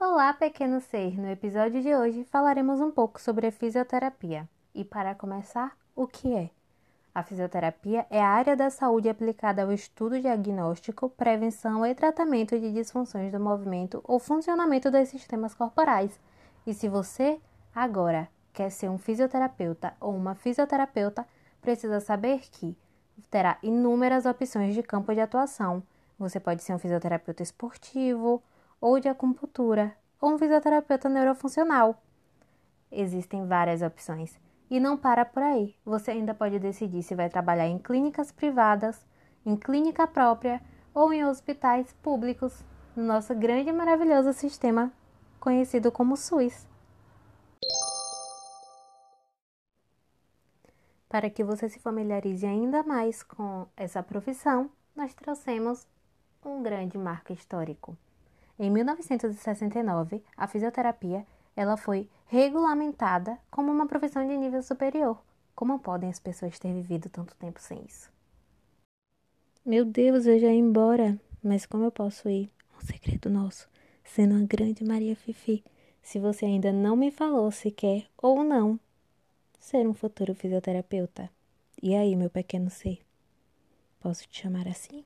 Olá, pequeno ser! No episódio de hoje falaremos um pouco sobre a fisioterapia. E para começar, o que é? A fisioterapia é a área da saúde aplicada ao estudo diagnóstico, prevenção e tratamento de disfunções do movimento ou funcionamento dos sistemas corporais. E se você agora quer ser um fisioterapeuta ou uma fisioterapeuta, precisa saber que terá inúmeras opções de campo de atuação. Você pode ser um fisioterapeuta esportivo, ou de acupuntura, ou um fisioterapeuta neurofuncional. Existem várias opções. E não para por aí. Você ainda pode decidir se vai trabalhar em clínicas privadas, em clínica própria ou em hospitais públicos, no nosso grande e maravilhoso sistema conhecido como SUS. Para que você se familiarize ainda mais com essa profissão, nós trouxemos um grande marco histórico. Em 1969, a fisioterapia ela foi regulamentada como uma profissão de nível superior. Como podem as pessoas ter vivido tanto tempo sem isso? Meu Deus, eu já ia embora. Mas como eu posso ir? Um segredo nosso, sendo a grande Maria Fifi. Se você ainda não me falou se quer ou não ser um futuro fisioterapeuta. E aí, meu pequeno ser? Posso te chamar assim?